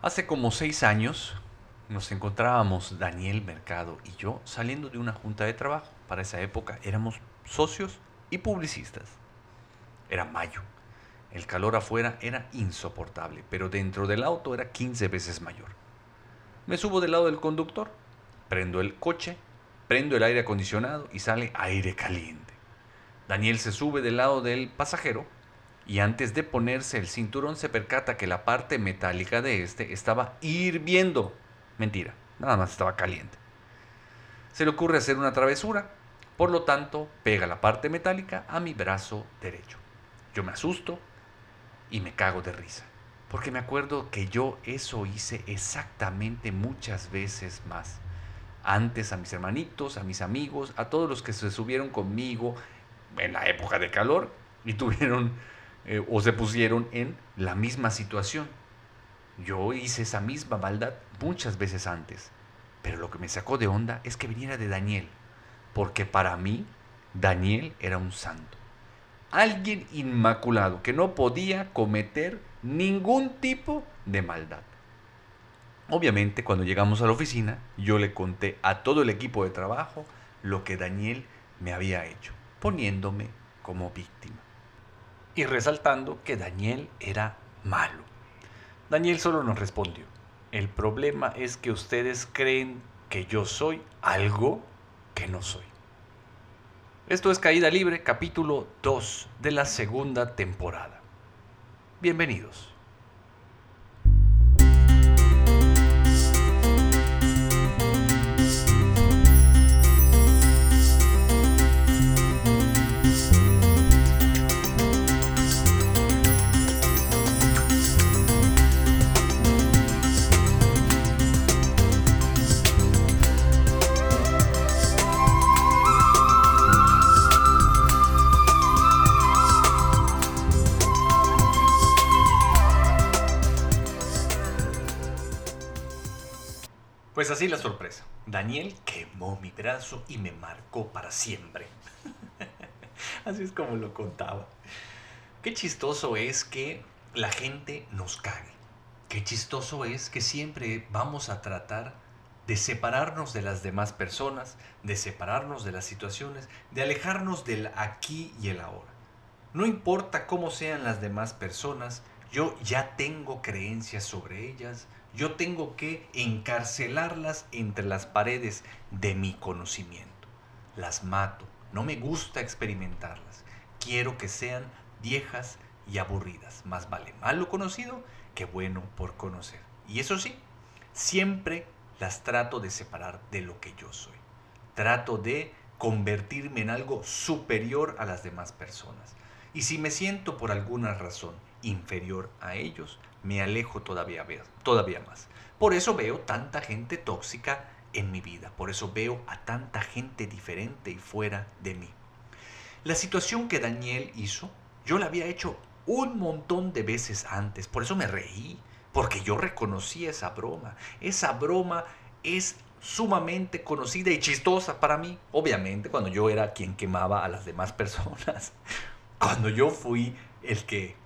Hace como seis años nos encontrábamos Daniel Mercado y yo saliendo de una junta de trabajo. Para esa época éramos socios y publicistas. Era mayo. El calor afuera era insoportable, pero dentro del auto era 15 veces mayor. Me subo del lado del conductor, prendo el coche, prendo el aire acondicionado y sale aire caliente. Daniel se sube del lado del pasajero y antes de ponerse el cinturón se percata que la parte metálica de este estaba hirviendo. Mentira, nada más estaba caliente. Se le ocurre hacer una travesura, por lo tanto pega la parte metálica a mi brazo derecho. Yo me asusto y me cago de risa, porque me acuerdo que yo eso hice exactamente muchas veces más. Antes a mis hermanitos, a mis amigos, a todos los que se subieron conmigo en la época de calor y tuvieron eh, o se pusieron en la misma situación. Yo hice esa misma maldad muchas veces antes, pero lo que me sacó de onda es que viniera de Daniel, porque para mí Daniel era un santo. Alguien inmaculado que no podía cometer ningún tipo de maldad. Obviamente, cuando llegamos a la oficina, yo le conté a todo el equipo de trabajo lo que Daniel me había hecho, poniéndome como víctima y resaltando que Daniel era malo. Daniel solo nos respondió, el problema es que ustedes creen que yo soy algo que no soy. Esto es Caída Libre, capítulo 2 de la segunda temporada. Bienvenidos. Mi brazo y me marcó para siempre. así es como lo contaba. Qué chistoso es que la gente nos cague. Qué chistoso es que siempre vamos a tratar de separarnos de las demás personas, de separarnos de las situaciones, de alejarnos del aquí y el ahora. No importa cómo sean las demás personas, yo ya tengo creencias sobre ellas, yo tengo que encarcelarlas entre las paredes de mi conocimiento. Las mato, no me gusta experimentarlas. Quiero que sean viejas y aburridas. Más vale malo conocido que bueno por conocer. Y eso sí, siempre las trato de separar de lo que yo soy. Trato de convertirme en algo superior a las demás personas. Y si me siento por alguna razón inferior a ellos, me alejo todavía, todavía más. Por eso veo tanta gente tóxica en mi vida, por eso veo a tanta gente diferente y fuera de mí. La situación que Daniel hizo, yo la había hecho un montón de veces antes, por eso me reí, porque yo reconocí esa broma. Esa broma es sumamente conocida y chistosa para mí, obviamente cuando yo era quien quemaba a las demás personas, cuando yo fui el que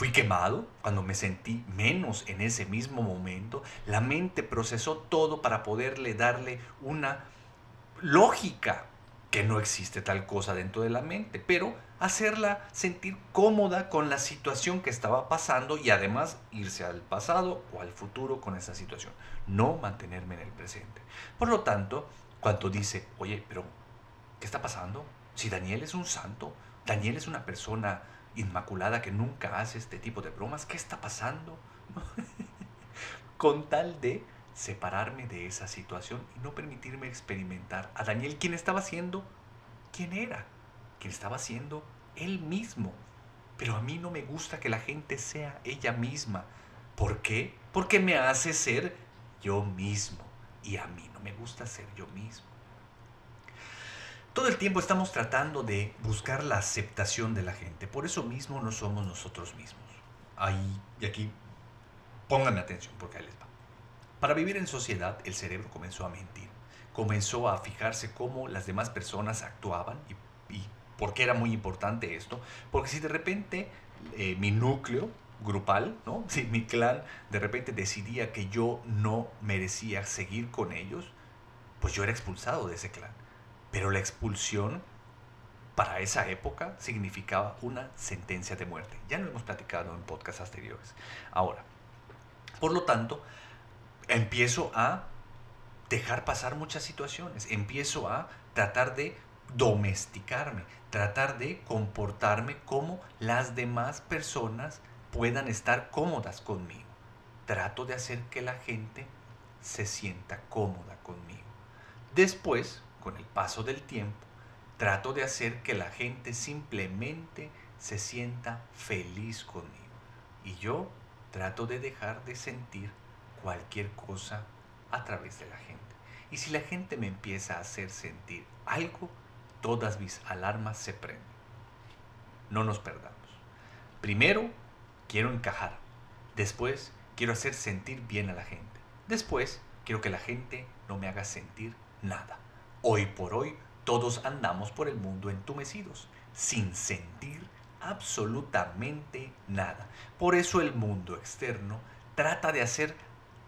Fui quemado cuando me sentí menos en ese mismo momento. La mente procesó todo para poderle darle una lógica que no existe tal cosa dentro de la mente, pero hacerla sentir cómoda con la situación que estaba pasando y además irse al pasado o al futuro con esa situación, no mantenerme en el presente. Por lo tanto, cuando dice, oye, pero ¿qué está pasando? Si Daniel es un santo, Daniel es una persona inmaculada que nunca hace este tipo de bromas, ¿qué está pasando? Con tal de separarme de esa situación y no permitirme experimentar a Daniel, quien estaba siendo, quién era, quien estaba siendo él mismo. Pero a mí no me gusta que la gente sea ella misma. ¿Por qué? Porque me hace ser yo mismo. Y a mí no me gusta ser yo mismo. Todo el tiempo estamos tratando de buscar la aceptación de la gente. Por eso mismo no somos nosotros mismos. Ahí y aquí, pónganme atención porque ahí les va. Para vivir en sociedad, el cerebro comenzó a mentir. Comenzó a fijarse cómo las demás personas actuaban y, por qué era muy importante esto. Porque si de repente eh, mi núcleo grupal, ¿no? Si mi clan de repente decidía que yo no merecía seguir con ellos, pues yo era expulsado de ese clan. Pero la expulsión para esa época significaba una sentencia de muerte. Ya lo hemos platicado en podcasts anteriores. Ahora, por lo tanto, empiezo a dejar pasar muchas situaciones, empiezo a tratar de domesticarme, tratar de comportarme como las demás personas puedan estar cómodas conmigo. Trato de hacer que la gente se sienta cómoda conmigo. Después, con el paso del tiempo, trato de hacer que la gente simplemente se sienta feliz conmigo. Y yo trato de dejar de sentir cualquier cosa a través de la gente. Y si la gente me empieza a hacer sentir algo, todas mis alarmas se prenden. No nos perdamos. Primero, quiero encajar. Después, quiero hacer sentir bien a la gente. Después, quiero que la gente no me haga sentir nada. Hoy por hoy, todos andamos por el mundo entumecidos, sin sentir absolutamente nada. Por eso el mundo externo trata de hacer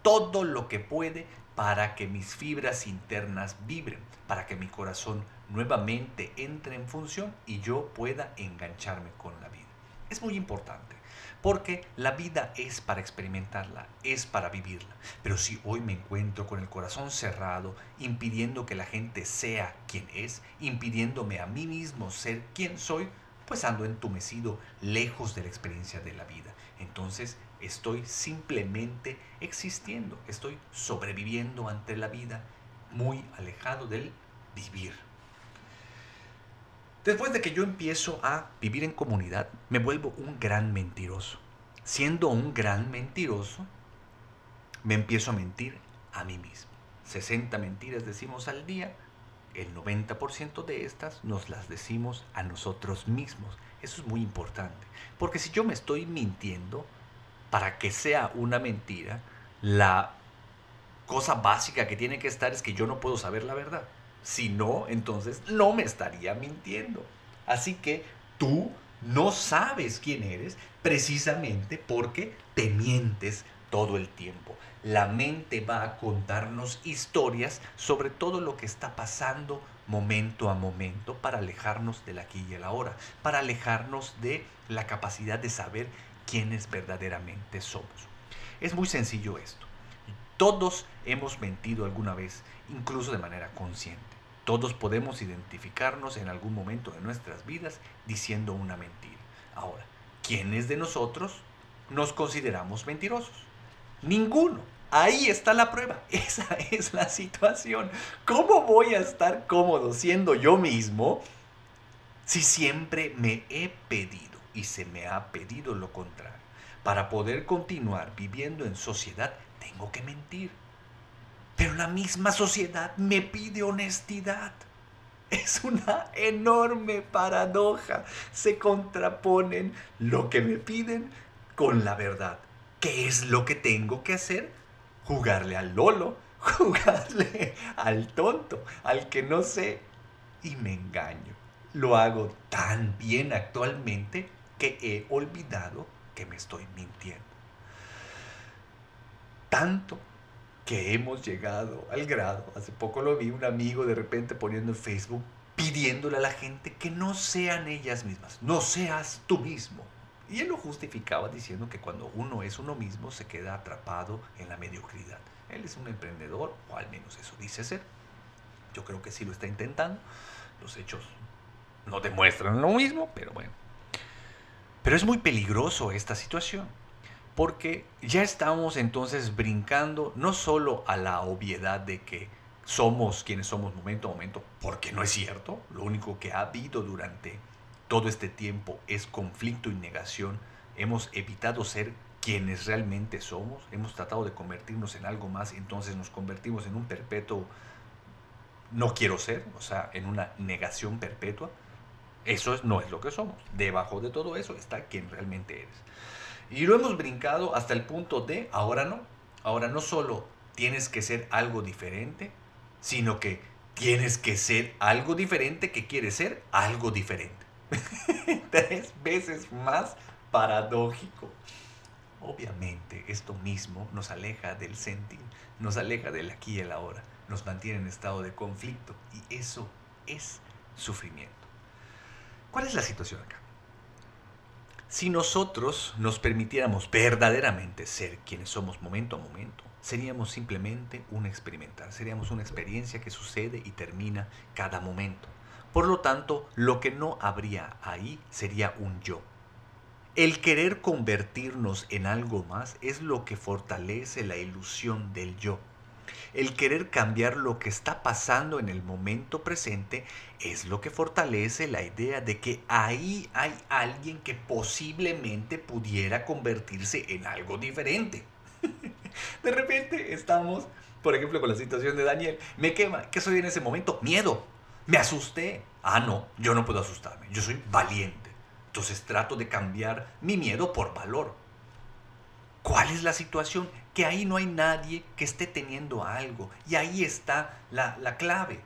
todo lo que puede para que mis fibras internas vibren, para que mi corazón nuevamente entre en función y yo pueda engancharme con la vida. Es muy importante, porque la vida es para experimentarla, es para vivirla. Pero si hoy me encuentro con el corazón cerrado, impidiendo que la gente sea quien es, impidiéndome a mí mismo ser quien soy, pues ando entumecido, lejos de la experiencia de la vida. Entonces estoy simplemente existiendo, estoy sobreviviendo ante la vida, muy alejado del vivir. Después de que yo empiezo a vivir en comunidad, me vuelvo un gran mentiroso. Siendo un gran mentiroso, me empiezo a mentir a mí mismo. 60 mentiras decimos al día, el 90% de estas nos las decimos a nosotros mismos. Eso es muy importante, porque si yo me estoy mintiendo, para que sea una mentira, la cosa básica que tiene que estar es que yo no puedo saber la verdad. Si no, entonces no me estaría mintiendo. Así que tú no sabes quién eres precisamente porque te mientes todo el tiempo. La mente va a contarnos historias sobre todo lo que está pasando momento a momento para alejarnos del aquí y el ahora, para alejarnos de la capacidad de saber quiénes verdaderamente somos. Es muy sencillo esto. Todos hemos mentido alguna vez, incluso de manera consciente. Todos podemos identificarnos en algún momento de nuestras vidas diciendo una mentira. Ahora, ¿quiénes de nosotros nos consideramos mentirosos? Ninguno. Ahí está la prueba. Esa es la situación. ¿Cómo voy a estar cómodo siendo yo mismo si siempre me he pedido? y se me ha pedido lo contrario. Para poder continuar viviendo en sociedad tengo que mentir. Pero la misma sociedad me pide honestidad. Es una enorme paradoja. Se contraponen lo que me piden con la verdad. ¿Qué es lo que tengo que hacer? Jugarle al lolo, jugarle al tonto, al que no sé. Y me engaño. Lo hago tan bien actualmente que he olvidado que me estoy mintiendo. Tanto que hemos llegado al grado, hace poco lo vi un amigo de repente poniendo en Facebook, pidiéndole a la gente que no sean ellas mismas, no seas tú mismo. Y él lo justificaba diciendo que cuando uno es uno mismo se queda atrapado en la mediocridad. Él es un emprendedor, o al menos eso dice ser. Yo creo que sí lo está intentando. Los hechos no demuestran lo mismo, pero bueno. Pero es muy peligroso esta situación, porque ya estamos entonces brincando no solo a la obviedad de que somos quienes somos momento a momento, porque no es cierto, lo único que ha habido durante todo este tiempo es conflicto y negación, hemos evitado ser quienes realmente somos, hemos tratado de convertirnos en algo más, entonces nos convertimos en un perpetuo no quiero ser, o sea, en una negación perpetua. Eso no es lo que somos. Debajo de todo eso está quien realmente eres. Y lo hemos brincado hasta el punto de, ahora no, ahora no solo tienes que ser algo diferente, sino que tienes que ser algo diferente que quiere ser algo diferente. Tres veces más paradójico. Obviamente esto mismo nos aleja del sentir, nos aleja del aquí y el ahora, nos mantiene en estado de conflicto y eso es sufrimiento. ¿Cuál es la situación acá? Si nosotros nos permitiéramos verdaderamente ser quienes somos momento a momento, seríamos simplemente un experimentar, seríamos una experiencia que sucede y termina cada momento. Por lo tanto, lo que no habría ahí sería un yo. El querer convertirnos en algo más es lo que fortalece la ilusión del yo. El querer cambiar lo que está pasando en el momento presente es lo que fortalece la idea de que ahí hay alguien que posiblemente pudiera convertirse en algo diferente. De repente estamos, por ejemplo, con la situación de Daniel. Me quema. ¿Qué soy en ese momento? Miedo. Me asusté. Ah, no, yo no puedo asustarme. Yo soy valiente. Entonces trato de cambiar mi miedo por valor. ¿Cuál es la situación? Que ahí no hay nadie que esté teniendo algo. Y ahí está la, la clave.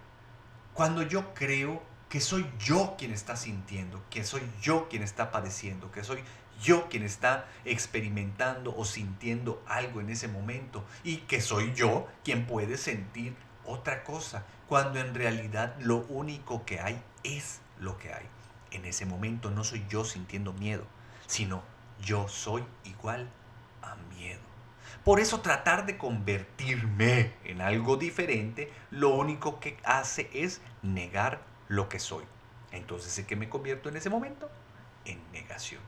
Cuando yo creo que soy yo quien está sintiendo, que soy yo quien está padeciendo, que soy yo quien está experimentando o sintiendo algo en ese momento y que soy yo quien puede sentir otra cosa, cuando en realidad lo único que hay es lo que hay. En ese momento no soy yo sintiendo miedo, sino yo soy igual a miedo. Por eso tratar de convertirme en algo diferente, lo único que hace es negar lo que soy. Entonces, ¿en qué me convierto en ese momento? En negación,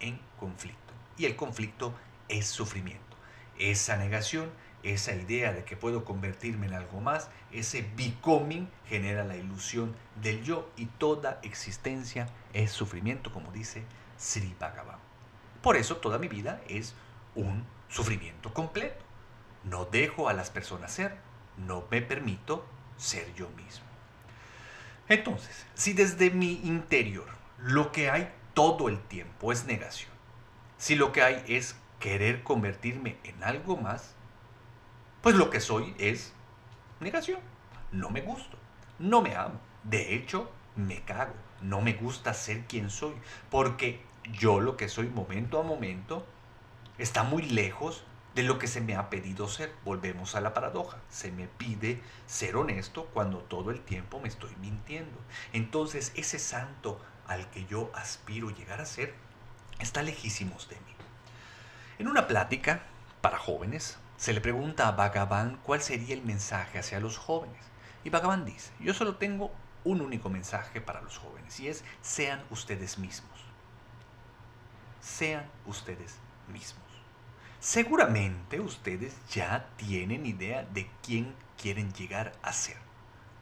en conflicto. Y el conflicto es sufrimiento. Esa negación esa idea de que puedo convertirme en algo más, ese becoming genera la ilusión del yo y toda existencia es sufrimiento, como dice Sri Bhagavan. Por eso toda mi vida es un sufrimiento completo. No dejo a las personas ser, no me permito ser yo mismo. Entonces, si desde mi interior lo que hay todo el tiempo es negación, si lo que hay es querer convertirme en algo más, pues lo que soy es negación. No me gusto, no me amo. De hecho, me cago. No me gusta ser quien soy, porque yo lo que soy momento a momento está muy lejos de lo que se me ha pedido ser. Volvemos a la paradoja. Se me pide ser honesto cuando todo el tiempo me estoy mintiendo. Entonces ese santo al que yo aspiro llegar a ser está lejísimos de mí. En una plática para jóvenes, se le pregunta a Bhagavan cuál sería el mensaje hacia los jóvenes. Y Bhagavan dice, yo solo tengo un único mensaje para los jóvenes y es sean ustedes mismos. Sean ustedes mismos. Seguramente ustedes ya tienen idea de quién quieren llegar a ser.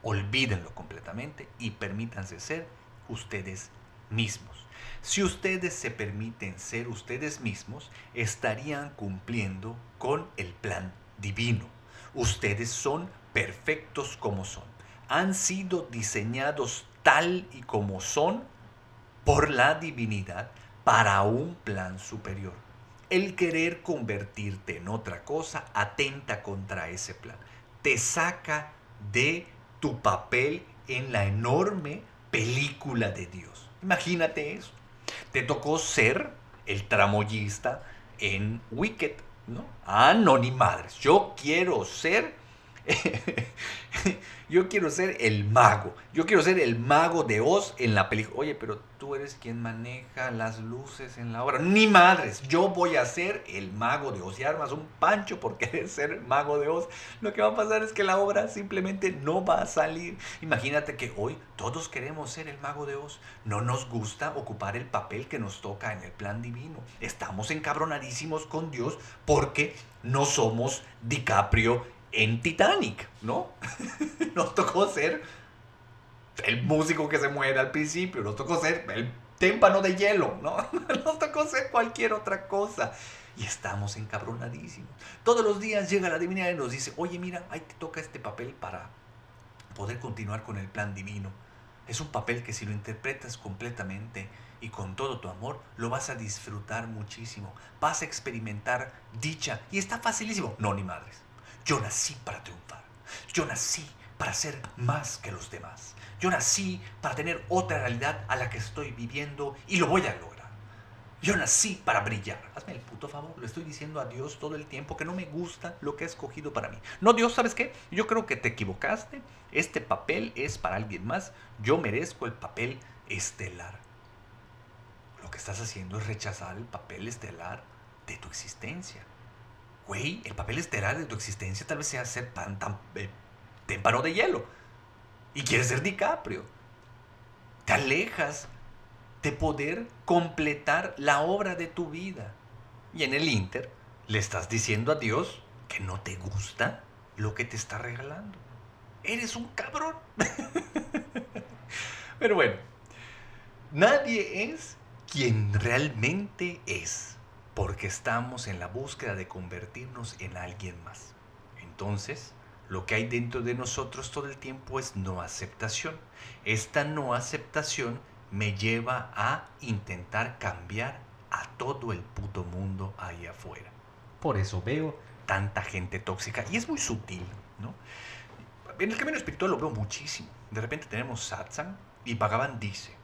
Olvídenlo completamente y permítanse ser ustedes mismos. Si ustedes se permiten ser ustedes mismos, estarían cumpliendo con el plan divino. Ustedes son perfectos como son. Han sido diseñados tal y como son por la divinidad para un plan superior. El querer convertirte en otra cosa atenta contra ese plan. Te saca de tu papel en la enorme película de Dios. Imagínate eso te tocó ser el tramoyista en Wicked, ¿no? Ah, no, ni madres. Yo quiero ser yo quiero ser el mago. Yo quiero ser el mago de Oz en la película. Oye, pero tú eres quien maneja las luces en la obra. Ni madres, yo voy a ser el mago de Oz. Y armas un pancho por querer ser mago de Oz. Lo que va a pasar es que la obra simplemente no va a salir. Imagínate que hoy todos queremos ser el mago de Oz. No nos gusta ocupar el papel que nos toca en el plan divino. Estamos encabronadísimos con Dios porque no somos DiCaprio en Titanic, ¿no? nos tocó ser el músico que se muere al principio, nos tocó ser el témpano de hielo, ¿no? Nos tocó ser cualquier otra cosa. Y estamos encabronadísimos. Todos los días llega la divinidad y nos dice, oye, mira, ahí te toca este papel para poder continuar con el plan divino. Es un papel que si lo interpretas completamente y con todo tu amor, lo vas a disfrutar muchísimo. Vas a experimentar dicha. Y está facilísimo. No, ni madres. Yo nací para triunfar. Yo nací para ser más que los demás. Yo nací para tener otra realidad a la que estoy viviendo y lo voy a lograr. Yo nací para brillar. Hazme el puto favor. Le estoy diciendo a Dios todo el tiempo que no me gusta lo que ha escogido para mí. No, Dios, ¿sabes qué? Yo creo que te equivocaste. Este papel es para alguien más. Yo merezco el papel estelar. Lo que estás haciendo es rechazar el papel estelar de tu existencia. Güey, el papel estelar de tu existencia tal vez sea ser tan, tan eh, témpano de hielo. Y quieres ser DiCaprio. Te alejas de poder completar la obra de tu vida. Y en el Inter le estás diciendo a Dios que no te gusta lo que te está regalando. Eres un cabrón. Pero bueno, nadie es quien realmente es, porque estamos en la búsqueda de convertirnos en alguien más. Entonces, lo que hay dentro de nosotros todo el tiempo es no aceptación. Esta no aceptación me lleva a intentar cambiar a todo el puto mundo ahí afuera. Por eso veo tanta gente tóxica y es muy sutil, ¿no? En el camino espiritual lo veo muchísimo. De repente tenemos satsang y Bhagavan dice,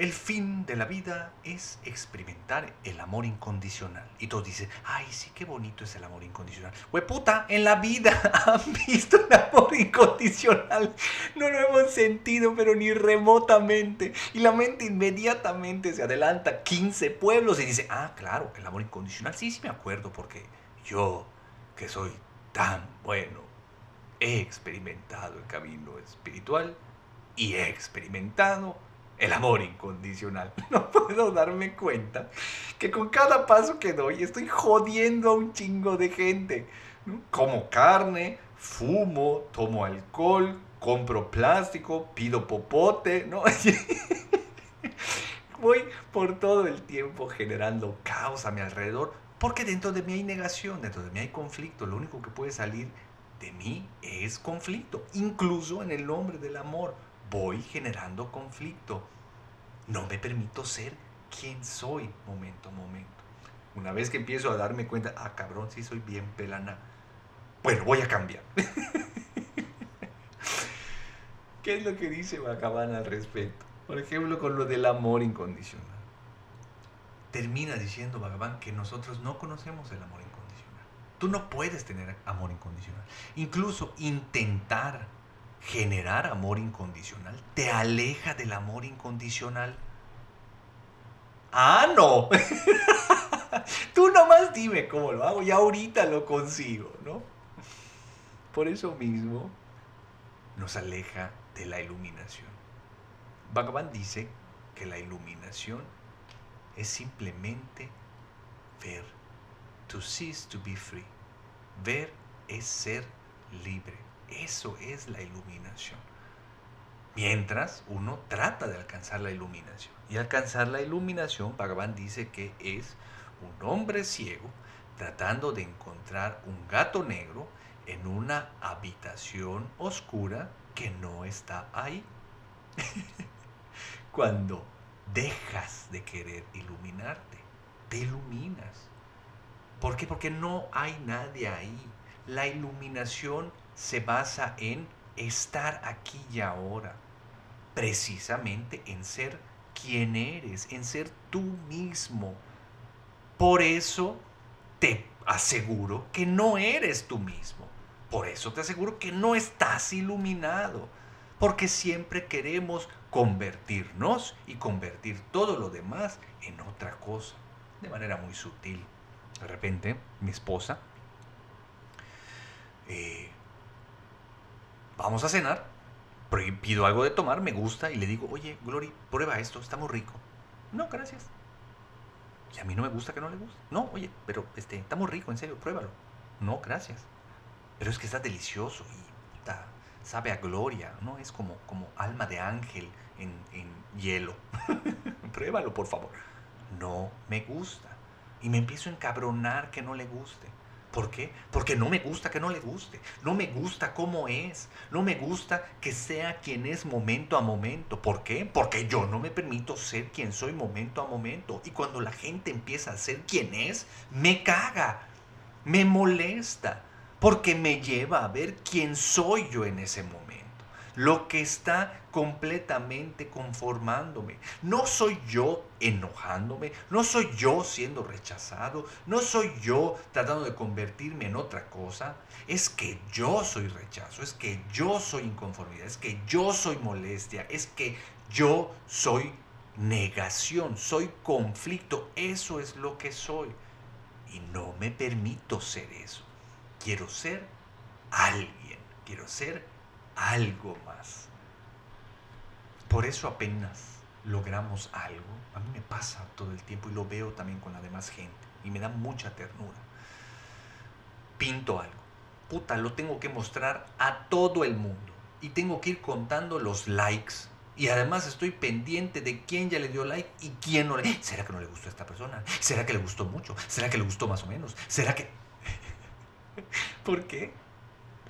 el fin de la vida es experimentar el amor incondicional. Y todos dicen, ay, sí, qué bonito es el amor incondicional. Güey, puta, en la vida han visto el amor incondicional. No lo hemos sentido, pero ni remotamente. Y la mente inmediatamente se adelanta 15 pueblos y dice, ah, claro, el amor incondicional. Sí, sí me acuerdo, porque yo, que soy tan bueno, he experimentado el camino espiritual y he experimentado el amor incondicional. No puedo darme cuenta que con cada paso que doy estoy jodiendo a un chingo de gente. Como carne, fumo, tomo alcohol, compro plástico, pido popote, ¿no? Voy por todo el tiempo generando caos a mi alrededor, porque dentro de mí hay negación, dentro de mí hay conflicto. Lo único que puede salir de mí es conflicto, incluso en el nombre del amor voy generando conflicto. No me permito ser quien soy momento a momento. Una vez que empiezo a darme cuenta, ah, cabrón, sí soy bien pelana. Bueno, voy a cambiar. ¿Qué es lo que dice Bacabana al respecto? Por ejemplo, con lo del amor incondicional. Termina diciendo Bhagavan que nosotros no conocemos el amor incondicional. Tú no puedes tener amor incondicional. Incluso intentar generar amor incondicional te aleja del amor incondicional. Ah, no. Tú nomás dime cómo lo hago y ahorita lo consigo, ¿no? Por eso mismo nos aleja de la iluminación. Bhagavan dice que la iluminación es simplemente ver. To cease to be free. Ver es ser libre. Eso es la iluminación. Mientras uno trata de alcanzar la iluminación. Y alcanzar la iluminación, Bhagavan dice que es un hombre ciego tratando de encontrar un gato negro en una habitación oscura que no está ahí. Cuando dejas de querer iluminarte, te iluminas. ¿Por qué? Porque no hay nadie ahí. La iluminación se basa en estar aquí y ahora, precisamente en ser quien eres, en ser tú mismo. Por eso te aseguro que no eres tú mismo. Por eso te aseguro que no estás iluminado. Porque siempre queremos convertirnos y convertir todo lo demás en otra cosa. De manera muy sutil. De repente, mi esposa eh, vamos a cenar, pido algo de tomar, me gusta y le digo, oye, Glory, prueba esto, está muy rico. No, gracias. Y a mí no me gusta que no le guste. No, oye, pero este, está muy rico, en serio, pruébalo. No, gracias. Pero es que está delicioso y sabe a gloria, ¿no? Es como, como alma de ángel en, en hielo. pruébalo, por favor. No me gusta. Y me empiezo a encabronar que no le guste. ¿Por qué? Porque no me gusta que no le guste, no me gusta cómo es, no me gusta que sea quien es momento a momento. ¿Por qué? Porque yo no me permito ser quien soy momento a momento. Y cuando la gente empieza a ser quien es, me caga, me molesta, porque me lleva a ver quién soy yo en ese momento. Lo que está completamente conformándome. No soy yo enojándome, no soy yo siendo rechazado, no soy yo tratando de convertirme en otra cosa. Es que yo soy rechazo, es que yo soy inconformidad, es que yo soy molestia, es que yo soy negación, soy conflicto, eso es lo que soy. Y no me permito ser eso. Quiero ser alguien, quiero ser algo más. Por eso apenas logramos algo, a mí me pasa todo el tiempo y lo veo también con la demás gente y me da mucha ternura. Pinto algo, puta, lo tengo que mostrar a todo el mundo y tengo que ir contando los likes y además estoy pendiente de quién ya le dio like y quién no le... ¿Será que no le gustó a esta persona? ¿Será que le gustó mucho? ¿Será que le gustó más o menos? ¿Será que... ¿Por qué?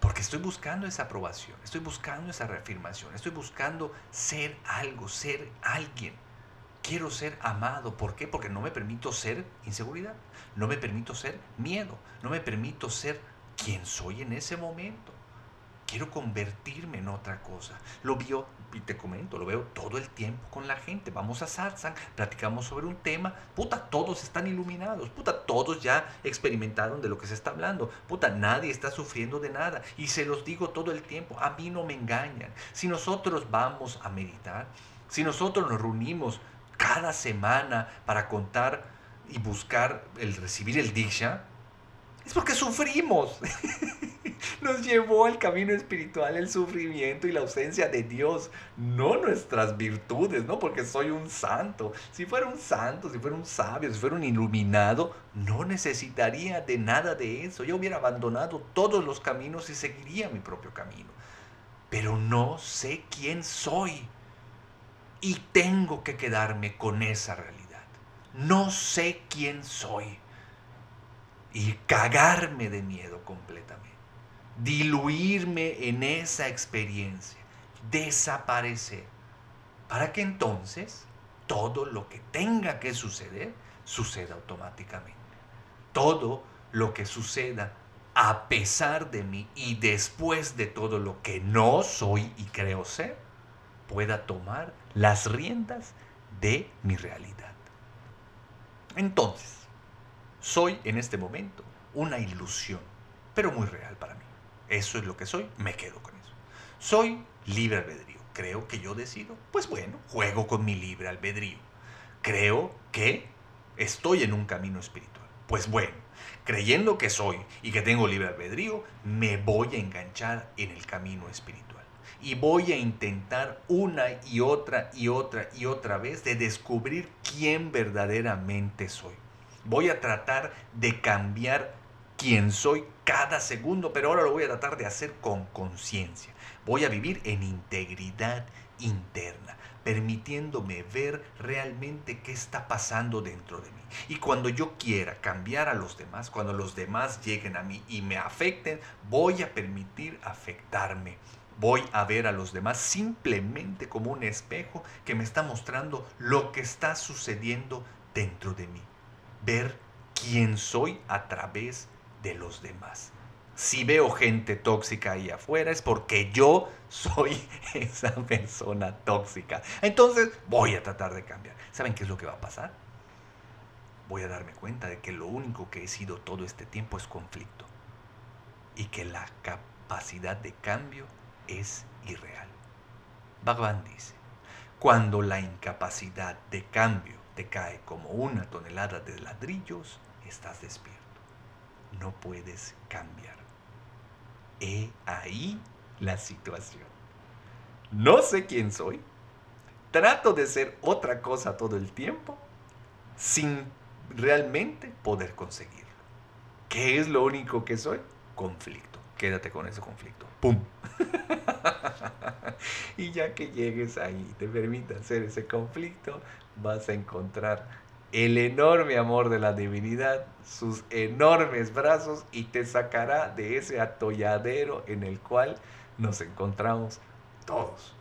Porque estoy buscando esa aprobación, estoy buscando esa reafirmación, estoy buscando ser algo, ser alguien. Quiero ser amado. ¿Por qué? Porque no me permito ser inseguridad, no me permito ser miedo, no me permito ser quien soy en ese momento. Quiero convertirme en otra cosa. Lo vio y te comento, lo veo todo el tiempo con la gente. Vamos a satsang, platicamos sobre un tema, puta, todos están iluminados, puta, todos ya experimentaron de lo que se está hablando, puta, nadie está sufriendo de nada. Y se los digo todo el tiempo, a mí no me engañan. Si nosotros vamos a meditar, si nosotros nos reunimos cada semana para contar y buscar el recibir el diksha, es porque sufrimos. Nos llevó al camino espiritual el sufrimiento y la ausencia de Dios, no nuestras virtudes, no porque soy un santo. Si fuera un santo, si fuera un sabio, si fuera un iluminado, no necesitaría de nada de eso. Yo hubiera abandonado todos los caminos y seguiría mi propio camino. Pero no sé quién soy. Y tengo que quedarme con esa realidad. No sé quién soy y cagarme de miedo completamente. Diluirme en esa experiencia, desaparecer, para que entonces todo lo que tenga que suceder suceda automáticamente. Todo lo que suceda a pesar de mí y después de todo lo que no soy y creo ser, pueda tomar las riendas de mi realidad. Entonces, soy en este momento una ilusión, pero muy real para mí. Eso es lo que soy, me quedo con eso. Soy libre albedrío. Creo que yo decido. Pues bueno, juego con mi libre albedrío. Creo que estoy en un camino espiritual. Pues bueno, creyendo que soy y que tengo libre albedrío, me voy a enganchar en el camino espiritual. Y voy a intentar una y otra y otra y otra vez de descubrir quién verdaderamente soy. Voy a tratar de cambiar quién soy cada segundo, pero ahora lo voy a tratar de hacer con conciencia. Voy a vivir en integridad interna, permitiéndome ver realmente qué está pasando dentro de mí. Y cuando yo quiera cambiar a los demás, cuando los demás lleguen a mí y me afecten, voy a permitir afectarme. Voy a ver a los demás simplemente como un espejo que me está mostrando lo que está sucediendo dentro de mí ver quién soy a través de los demás. Si veo gente tóxica ahí afuera es porque yo soy esa persona tóxica. Entonces voy a tratar de cambiar. ¿Saben qué es lo que va a pasar? Voy a darme cuenta de que lo único que he sido todo este tiempo es conflicto. Y que la capacidad de cambio es irreal. Bhagavan dice, cuando la incapacidad de cambio te cae como una tonelada de ladrillos, estás despierto. No puedes cambiar. He ahí la situación. No sé quién soy. Trato de ser otra cosa todo el tiempo sin realmente poder conseguirlo. ¿Qué es lo único que soy? Conflicto. Quédate con ese conflicto. ¡Pum! y ya que llegues ahí y te permita hacer ese conflicto, vas a encontrar el enorme amor de la divinidad, sus enormes brazos y te sacará de ese atolladero en el cual nos encontramos todos.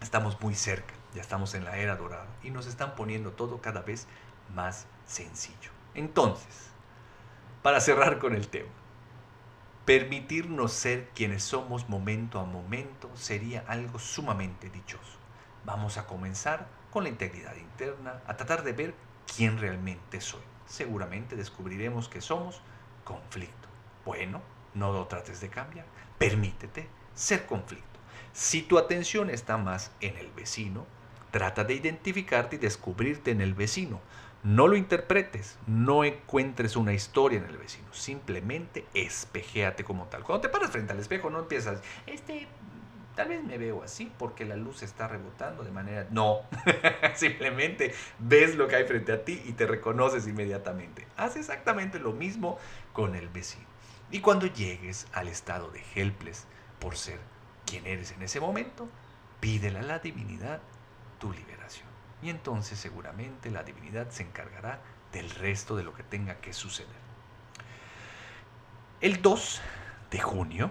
Estamos muy cerca, ya estamos en la era dorada y nos están poniendo todo cada vez más sencillo. Entonces, para cerrar con el tema, Permitirnos ser quienes somos momento a momento sería algo sumamente dichoso. Vamos a comenzar con la integridad interna, a tratar de ver quién realmente soy. Seguramente descubriremos que somos conflicto. Bueno, no lo trates de cambiar, permítete ser conflicto. Si tu atención está más en el vecino, trata de identificarte y descubrirte en el vecino. No lo interpretes, no encuentres una historia en el vecino, simplemente espejéate como tal. Cuando te paras frente al espejo no empiezas, este, tal vez me veo así porque la luz está rebotando de manera... No, simplemente ves lo que hay frente a ti y te reconoces inmediatamente. Haz exactamente lo mismo con el vecino. Y cuando llegues al estado de helpless por ser quien eres en ese momento, pídele a la divinidad tu liberación. Y entonces seguramente la divinidad se encargará del resto de lo que tenga que suceder. El 2 de junio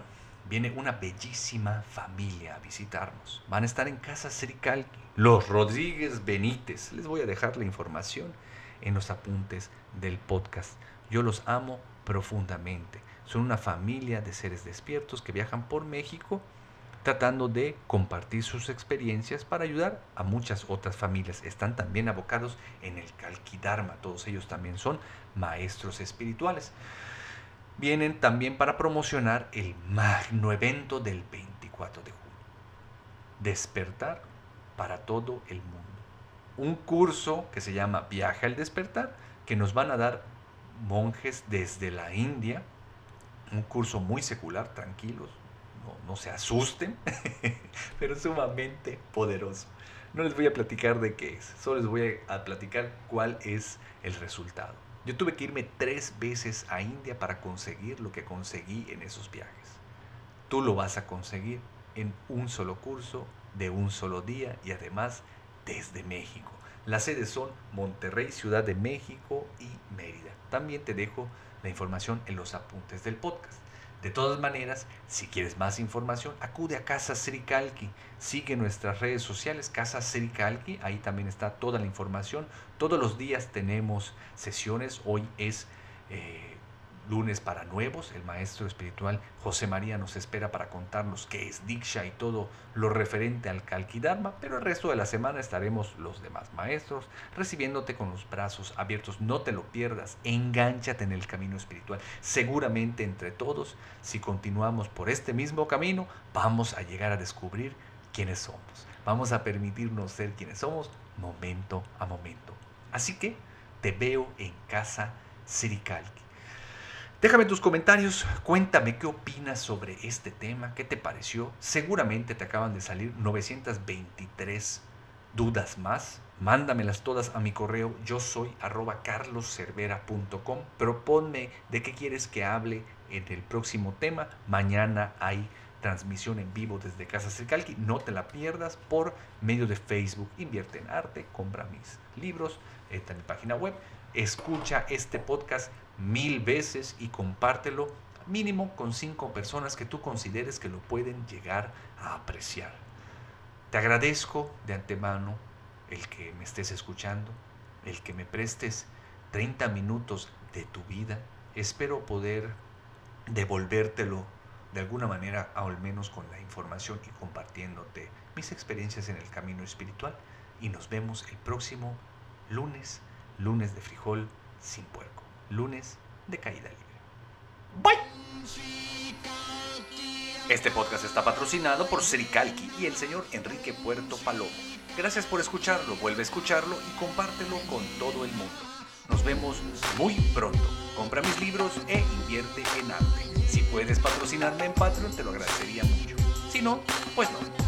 viene una bellísima familia a visitarnos. Van a estar en casa Cericalqui, los Rodríguez Benítez. Les voy a dejar la información en los apuntes del podcast. Yo los amo profundamente. Son una familia de seres despiertos que viajan por México tratando de compartir sus experiencias para ayudar a muchas otras familias. Están también abocados en el Kalkidharma, todos ellos también son maestros espirituales. Vienen también para promocionar el magno evento del 24 de junio. Despertar para todo el mundo. Un curso que se llama Viaje al despertar, que nos van a dar monjes desde la India, un curso muy secular, tranquilos, no, se asusten, pero sumamente poderoso. No les voy a platicar de qué es, solo les voy a platicar cuál es el resultado. Yo tuve que irme tres veces a India para conseguir lo que conseguí en esos viajes. Tú lo vas a conseguir en un solo curso, de un solo día y además desde México. Las sedes son Monterrey, Ciudad de México y Mérida. También te dejo la información en los apuntes del podcast. De todas maneras, si quieres más información, acude a Casa Sricalqui. Sigue nuestras redes sociales, Casa Sricalqui. Ahí también está toda la información. Todos los días tenemos sesiones. Hoy es eh, lunes para nuevos. El maestro espiritual José María nos espera para contarnos qué es Diksha y todo lo referente al Kalkidharma, pero el resto de la semana estaremos los demás maestros recibiéndote con los brazos abiertos. No te lo pierdas, enganchate en el camino espiritual. Seguramente entre todos, si continuamos por este mismo camino, vamos a llegar a descubrir quiénes somos. Vamos a permitirnos ser quienes somos momento a momento. Así que te veo en casa Sirikalki. Déjame tus comentarios, cuéntame qué opinas sobre este tema, qué te pareció. Seguramente te acaban de salir 923 dudas más. Mándamelas todas a mi correo, yo soy arroba carloscervera.com. Proponme de qué quieres que hable en el próximo tema. Mañana hay transmisión en vivo desde Casa Cercalqui. No te la pierdas por medio de Facebook. Invierte en arte, compra mis libros, está en mi página web. Escucha este podcast mil veces y compártelo mínimo con cinco personas que tú consideres que lo pueden llegar a apreciar. Te agradezco de antemano el que me estés escuchando, el que me prestes 30 minutos de tu vida. Espero poder devolvértelo de alguna manera, al menos con la información y compartiéndote mis experiencias en el camino espiritual. Y nos vemos el próximo lunes, lunes de frijol sin puerco lunes de caída libre. Bye. Este podcast está patrocinado por Sericalqui y el señor Enrique Puerto Palomo. Gracias por escucharlo, vuelve a escucharlo y compártelo con todo el mundo. Nos vemos muy pronto. Compra mis libros e invierte en arte. Si puedes patrocinarme en Patreon, te lo agradecería mucho. Si no, pues no.